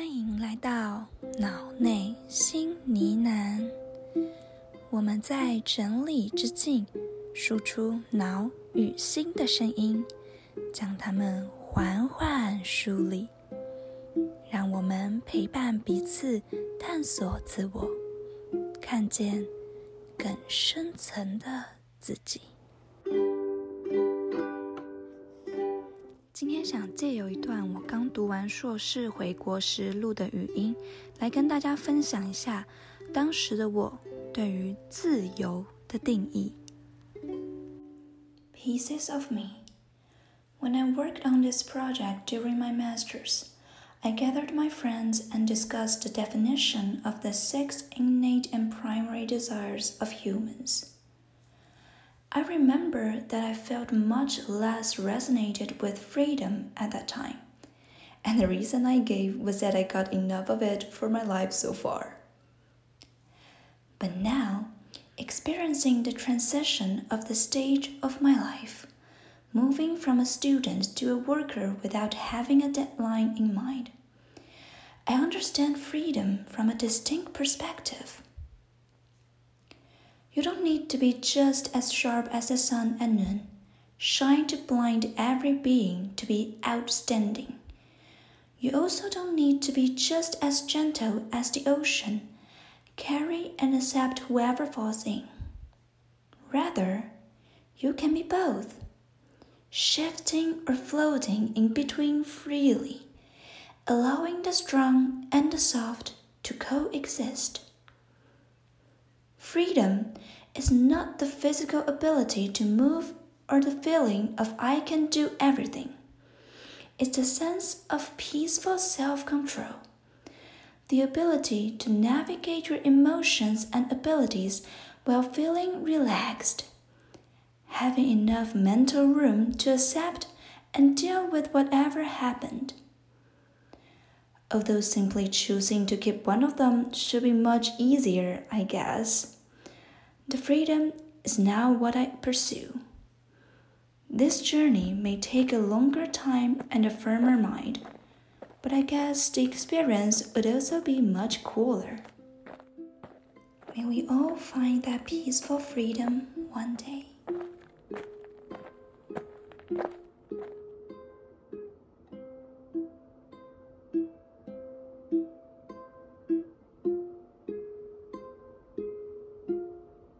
欢迎来到脑内新呢喃。我们在整理之境，输出脑与心的声音，将它们缓缓梳理，让我们陪伴彼此，探索自我，看见更深层的自己。今天想借由一段我刚读完硕士回国时录的语音，来跟大家分享一下当时的我对于自由的定义。Pieces of me. When I worked on this project during my master's, I gathered my friends and discussed the definition of the six innate and primary desires of humans. I remember that I felt much less resonated with freedom at that time. And the reason I gave was that I got enough of it for my life so far. But now, experiencing the transition of the stage of my life, moving from a student to a worker without having a deadline in mind, I understand freedom from a distinct perspective. You don't need to be just as sharp as the sun and noon, shine to blind every being to be outstanding. You also don't need to be just as gentle as the ocean, carry and accept whoever falls in. Rather, you can be both, shifting or floating in between freely, allowing the strong and the soft to coexist. Freedom is not the physical ability to move or the feeling of I can do everything. It's the sense of peaceful self control, the ability to navigate your emotions and abilities while feeling relaxed, having enough mental room to accept and deal with whatever happened. Although simply choosing to keep one of them should be much easier, I guess. The freedom is now what I pursue. This journey may take a longer time and a firmer mind, but I guess the experience would also be much cooler. May we all find that peaceful freedom one day.